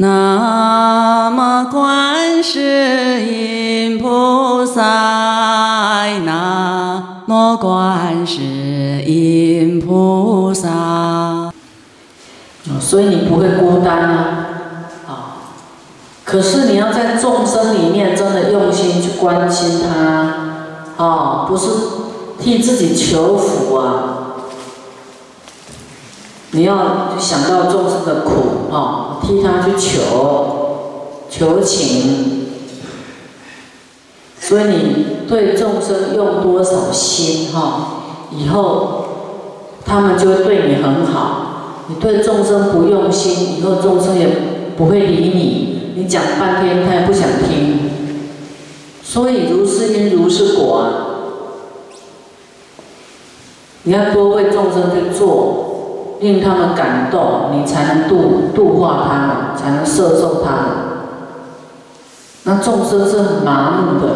南无观世音菩萨，南无观世音菩萨。所以你不会孤单啊，啊！可是你要在众生里面真的用心去关心他，啊，不是替自己求福啊。你要想到众生的苦啊，替他去求求情，所以你对众生用多少心哈，以后他们就会对你很好。你对众生不用心，以后众生也不会理你。你讲半天，他也不想听。所以如是因如是果啊！你要多为众生去做，令他们感动，你才能度度化他们，才能摄受他们。那众生是很麻木的，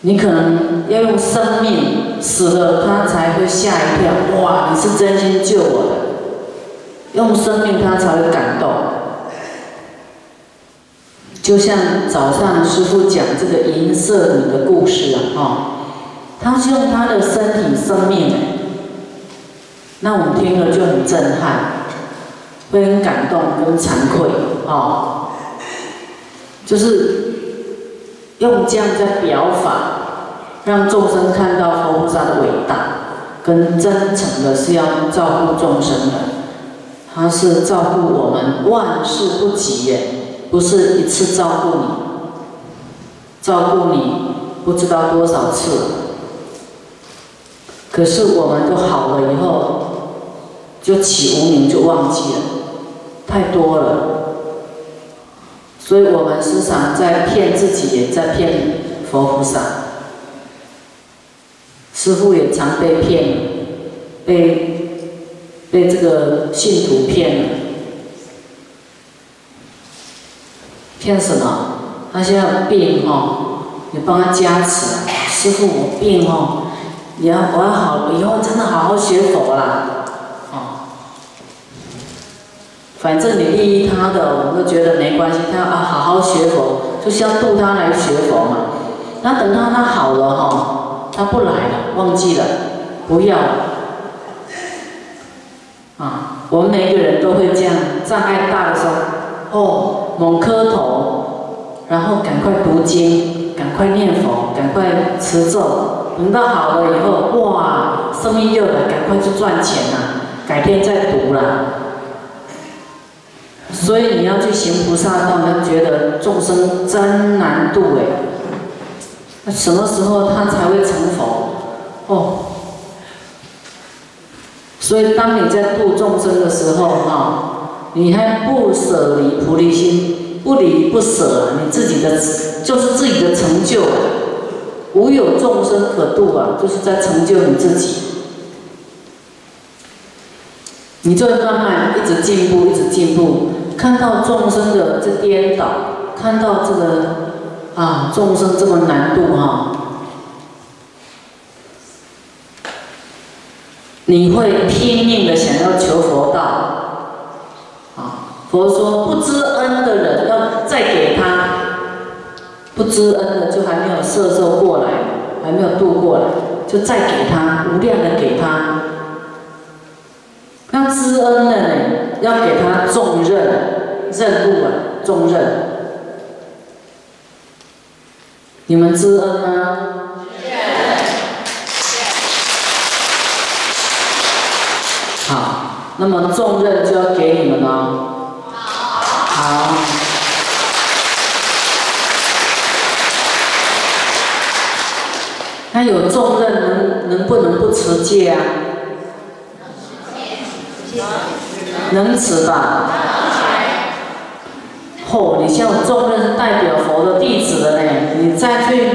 你可能要用生命死了，他才会吓一跳。哇，你是真心救我的。用生命，他才会感动。就像早上师傅讲这个银色女的故事啊，哈，他是用他的身体生命，那我们听了就很震撼，会很感动跟惭愧，啊，就是用这样在表法，让众生看到佛菩萨的伟大，跟真诚的是要照顾众生的。他是照顾我们万事不及耶，不是一次照顾你，照顾你不知道多少次。可是我们都好了以后，就起无名就忘记了，太多了。所以我们时常在骗自己，也在骗佛菩萨。师父也常被骗，被。被这个信徒骗了，骗什么？他现在病哦，你帮他加持。师傅，我病哦，你要我要好，以后真的好好学佛啦，哦。反正你利益他的，我们都觉得没关系。他要啊好好学佛，就是要度他来学佛嘛。那等到他好了哈，他不来了，忘记了，不要。啊，我们每个人都会这样，障碍大的时候，哦，猛磕头，然后赶快读经，赶快念佛，赶快持咒，等到好了以后，哇，生意又来，赶快去赚钱啊，改天再读了。所以你要去行菩萨道，你要觉得众生真难度哎，那什么时候他才会成佛？哦。所以，当你在度众生的时候，哈，你还不舍离菩提心，不离不舍，你自己的就是自己的成就，无有众生可度啊，就是在成就你自己。你就会慢慢一直进步，一直进步，看到众生的这颠倒，看到这个啊，众生这么难度哈。你会拼命的想要求佛道，啊，佛说不知恩的人要再给他，不知恩的就还没有摄受过来，还没有度过来，就再给他无量的给他。那知恩的呢，要给他重任任务啊，重任。你们知恩吗？好那么重任就要给你们了。好。那有重任能能不能不持戒啊？能持吧？嚯，你像我重任代表佛的弟子的呢，你再去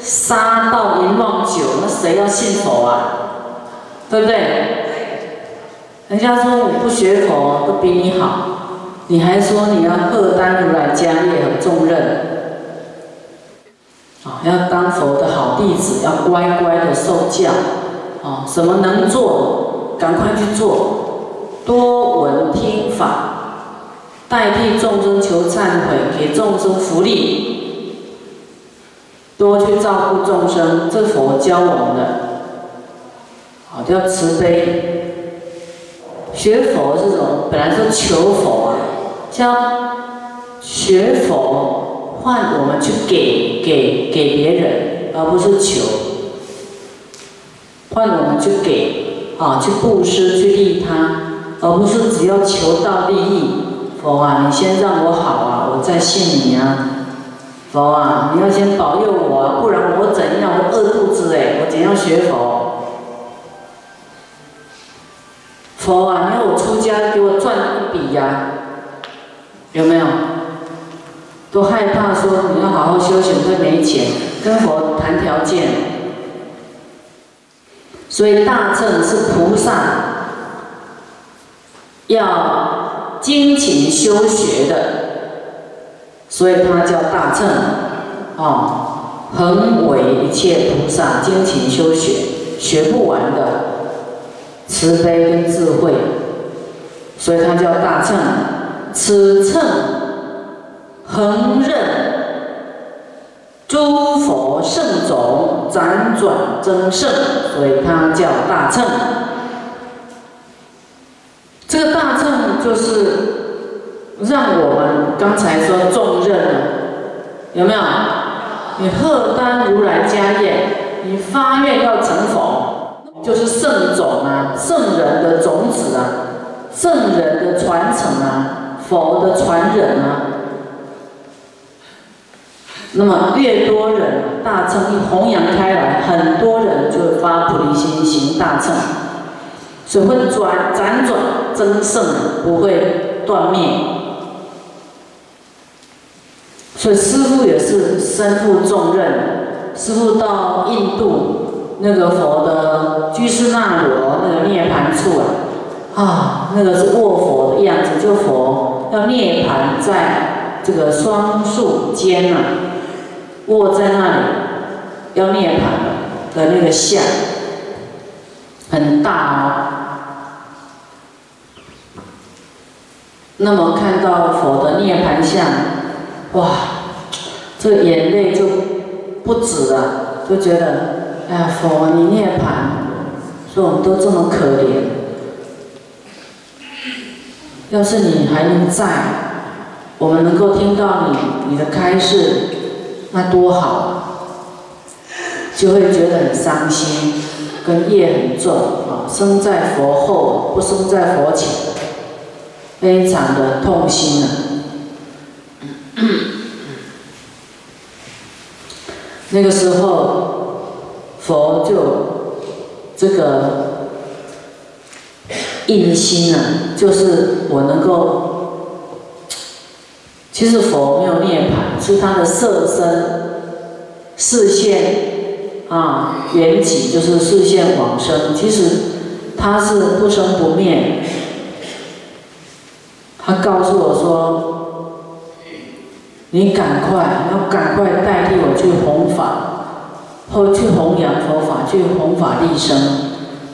杀盗淫妄酒，那谁要信佛啊？对不对？人家说我不学佛都比你好，你还说你要荷担如来家业和重任，啊，要当佛的好弟子，要乖乖的受教，啊，什么能做，赶快去做，多闻听法，代替众生求忏悔，给众生福利，多去照顾众生，这佛教我们的，好叫慈悲。学佛这种本来是求佛啊，像学佛换我们去给给给别人，而不是求，换我们去给啊，去布施去利他，而不是只要求到利益。佛啊，你先让我好啊，我再信你啊。佛啊，你要先保佑我，不然我怎样？我饿肚子哎，我怎样学佛？佛啊，你要我出家给我赚一笔呀？有没有？都害怕说你要好好修行会没钱，跟佛谈条件。所以大乘是菩萨要。精勤修学的，所以它叫大乘，啊，恒为一切菩萨精勤修学，学不完的慈悲跟智慧，所以它叫大乘。此乘恒任诸佛圣种辗转增胜，所以它叫大乘。这个大乘就是让我们刚才说重任了，有没有？你贺丹如来家业，你发愿要成佛，就是圣种啊，圣人的种子啊，圣人的传承啊，佛的传人啊。那么越多人大乘一弘扬开来，很多人就会发菩提心行大乘。只会转辗转增盛，不会断灭。所以师父也是身负重任。师父到印度那个佛的居士那罗那个涅盘处啊，啊，那个是卧佛的样子，就佛要涅盘在这个双树间呐，卧在那里要涅盘的那个像。很大哦，那么看到佛的涅槃像，哇，这眼泪就不止了，就觉得，哎呀，佛你涅槃，说我们都这么可怜，要是你还能在，我们能够听到你你的开示，那多好，就会觉得很伤心。跟业很重啊，生在佛后，不生在佛前，非常的痛心啊。那个时候，佛就这个印心啊，就是我能够，其实佛没有涅槃，是他的色身视线。啊，缘起就是视线往生，其实他是不生不灭。他告诉我说：“你赶快，要赶快代替我去弘法，或去弘扬佛法，去弘法利生，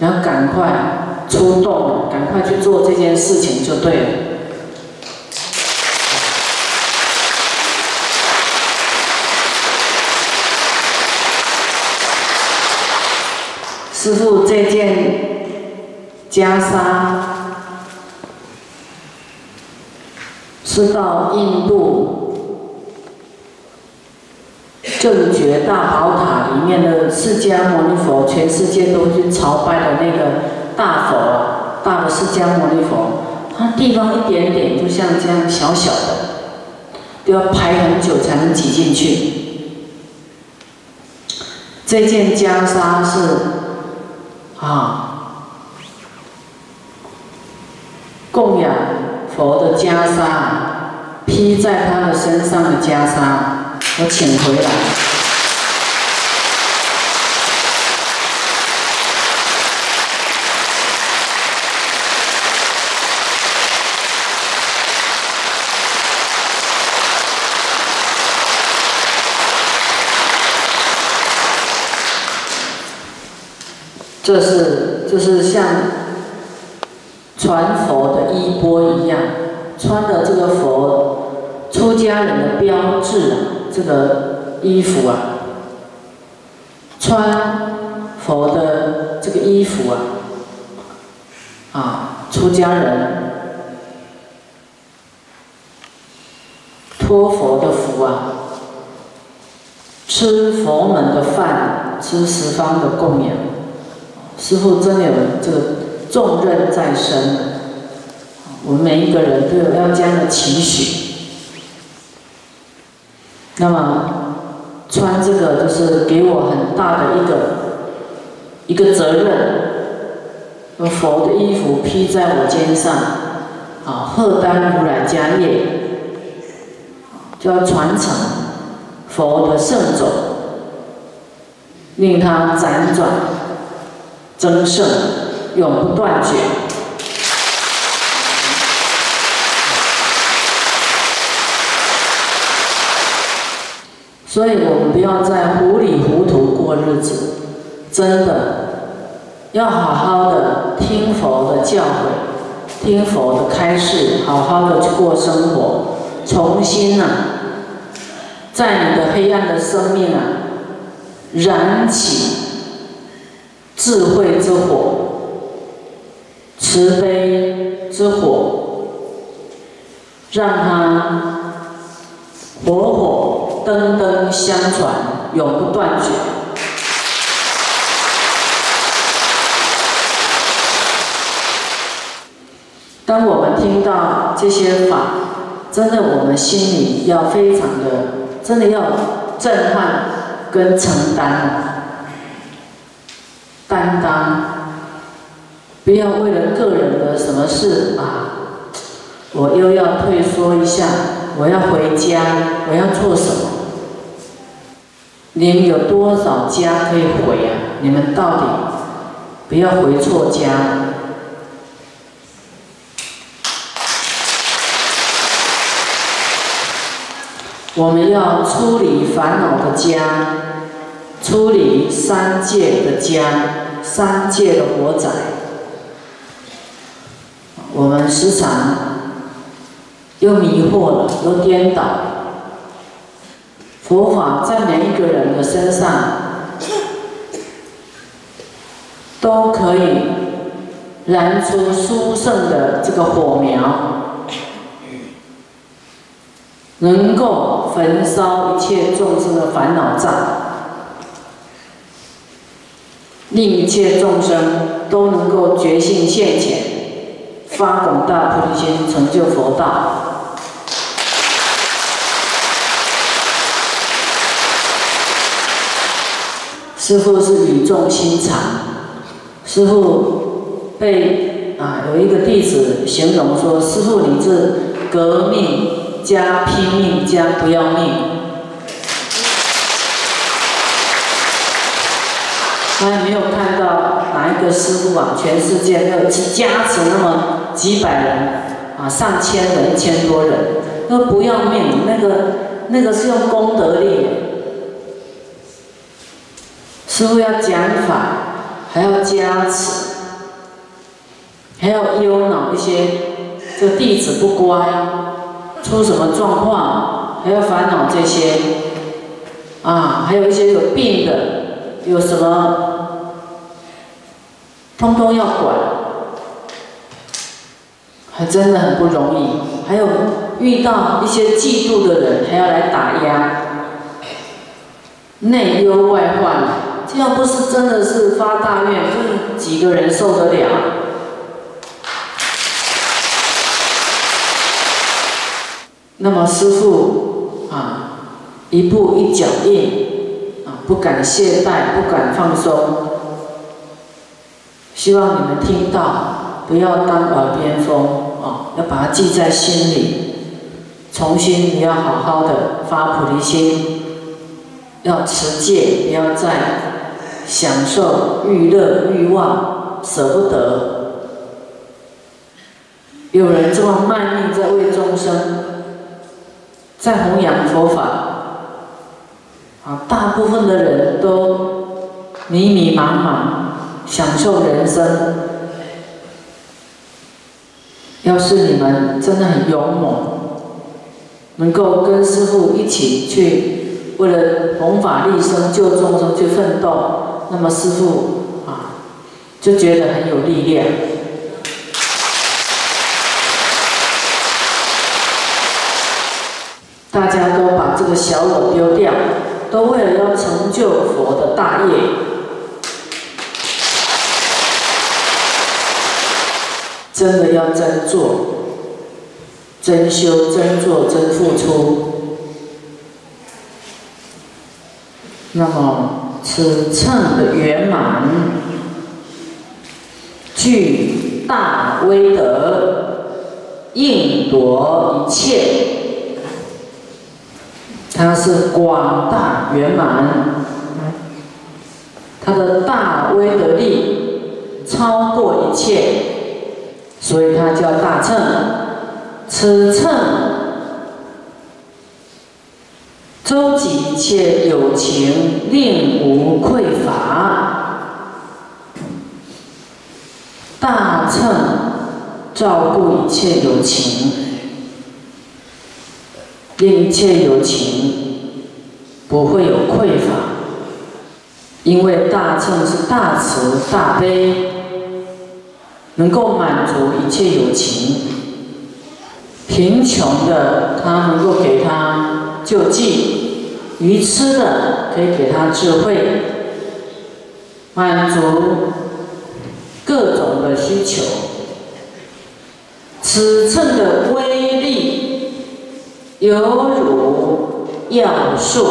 然后赶快出动，赶快去做这件事情就对了。”师傅这件袈裟是到印度正觉大宝塔里面的释迦牟尼佛，全世界都去朝拜的那个大佛，大的释迦牟尼佛，它地方一点点，就像这样小小的，都要排很久才能挤进去。这件袈裟是。啊，供养佛的袈裟，披在他的身上的袈裟，我请回来。这是就是像传佛的衣钵一样，穿的这个佛出家人的标志啊，这个衣服啊，穿佛的这个衣服啊，啊，出家人托佛的福啊，吃佛门的饭，吃十方的供养，师父真有这个重任在身。我们每一个人都有要这样的期许。那么穿这个就是给我很大的一个一个责任。佛的衣服披在我肩上，啊，荷担如来家业，就要传承佛的圣种，令他辗转增盛，永不断绝。所以我们不要再糊里糊涂过日子，真的要好好的听佛的教诲，听佛的开示，好好的去过生活，重新啊，在你的黑暗的生命啊，燃起智慧之火、慈悲之火，让它火火。灯灯相传，永不断绝。当我们听到这些法，真的，我们心里要非常的，真的要震撼跟承担，担当，不要为了个人的什么事啊，我又要退缩一下，我要回家，我要做什么？你们有多少家可以回啊？你们到底不要回错家。我们要处理烦恼的家，处理三界的家，三界的火灾。我们时常又迷惑了，又颠倒。佛法在每一个人的身上都可以燃出殊胜的这个火苗，能够焚烧一切众生的烦恼障，令一切众生都能够觉性现前，发广大菩提心，成就佛道。师父是语重心长，师父被啊有一个弟子形容说：“师父你是革命加拼命加不要命。”他也没有看到哪一个师傅啊，全世界没有加持那么几百人啊，上千人、一千多人，那不要命，那个那个是用功德力。师傅要讲法，还要加持，还要忧恼一些这弟子不乖，出什么状况，还要烦恼这些，啊，还有一些有病的，有什么，通通要管，还真的很不容易。还有遇到一些嫉妒的人，还要来打压，内忧外患。这样不是真的是发大愿，就是几个人受得了？那么师父啊，一步一脚印，不敢懈怠，不敢放松。希望你们听到，不要当耳边风啊，要把它记在心里。重新你要好好的发菩提心，要持戒，不要再。享受欲乐欲望，舍不得。有人这么卖命在为众生，在弘扬佛法，大部分的人都迷迷茫茫，享受人生，要是你们真的很勇猛，能够跟师父一起去为了弘法利生、救众生去奋斗，那么师父啊就觉得很有力量。大家都把这个小我丢掉，都为了要成就佛的大业，真的要真做、真修、真做、真付出。那么此称的圆满，具大威德，应夺一切。它是广大圆满，它的大威德力超过一切，所以它叫大乘。此乘周集一切有情，令无匮乏。大乘照顾一切有情。令一切有情不会有匮乏，因为大乘是大慈大悲，能够满足一切有情。贫穷的他能够给他救济，愚痴的可以给他智慧，满足各种的需求。此称的威力。犹如药树，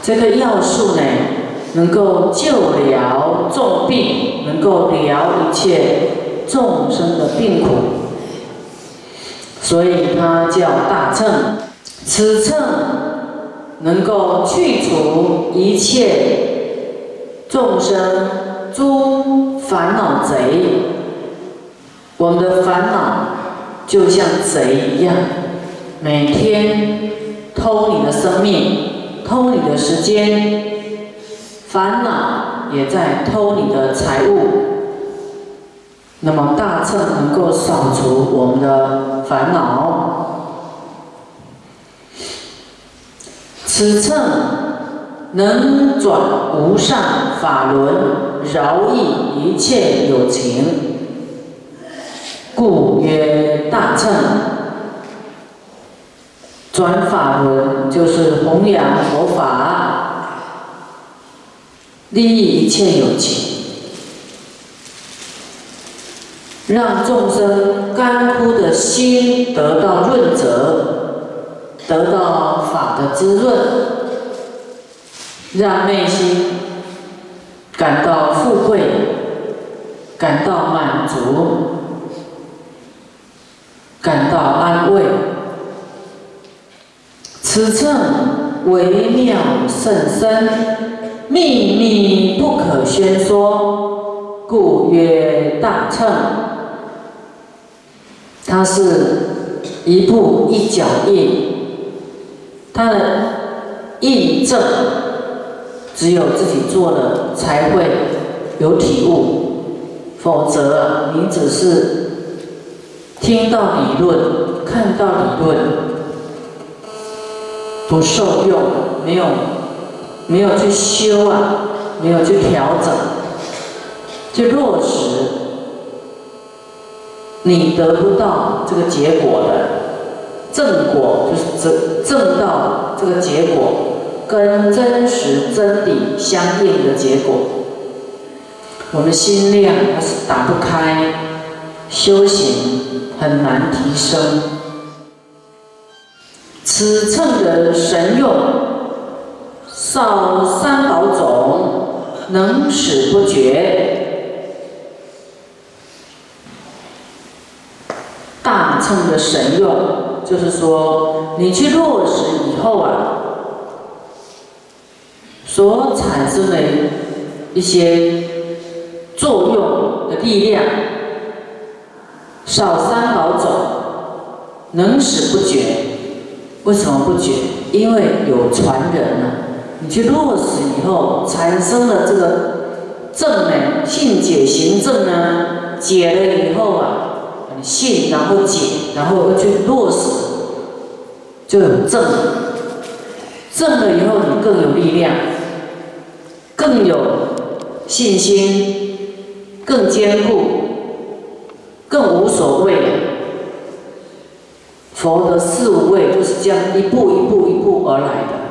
这个药树呢，能够救疗重病，能够疗一切众生的病苦，所以它叫大乘。此秤能够去除一切众生诸烦恼贼，我们的烦恼。就像贼一样，每天偷你的生命，偷你的时间，烦恼也在偷你的财物。那么大乘能够扫除我们的烦恼，此乘能转无上法轮，饶益一切有情。故曰大乘，转法轮就是弘扬佛法，利益一切有情，让众生干枯的心得到润泽，得到法的滋润，让内心感到富贵，感到满足。感到安慰。此称微妙甚深，秘密不可宣说，故曰大乘。它是一步一脚印，它的印证只有自己做了才会有体悟，否则你只是。听到理论，看到理论，不受用，没有，没有去修啊，没有去调整，去落实，你得不到这个结果的正果，就是正正到这个结果跟真实真理相应的结果，我们心量它是打不开，修行。很难提升。此称的神用，少三宝种，能使不绝。大乘的神用，就是说你去落实以后啊，所产生的一些作用的力量。少三宝种，能使不绝。为什么不绝？因为有传人呢。你去落实以后，产生了这个正呢，信解行正呢，解了以后啊，信，然后解，然后又去落实，就有正。正了以后，你更有力量，更有信心，更坚固，更无所谓。佛的四无畏就是这样一步一步一步而来的。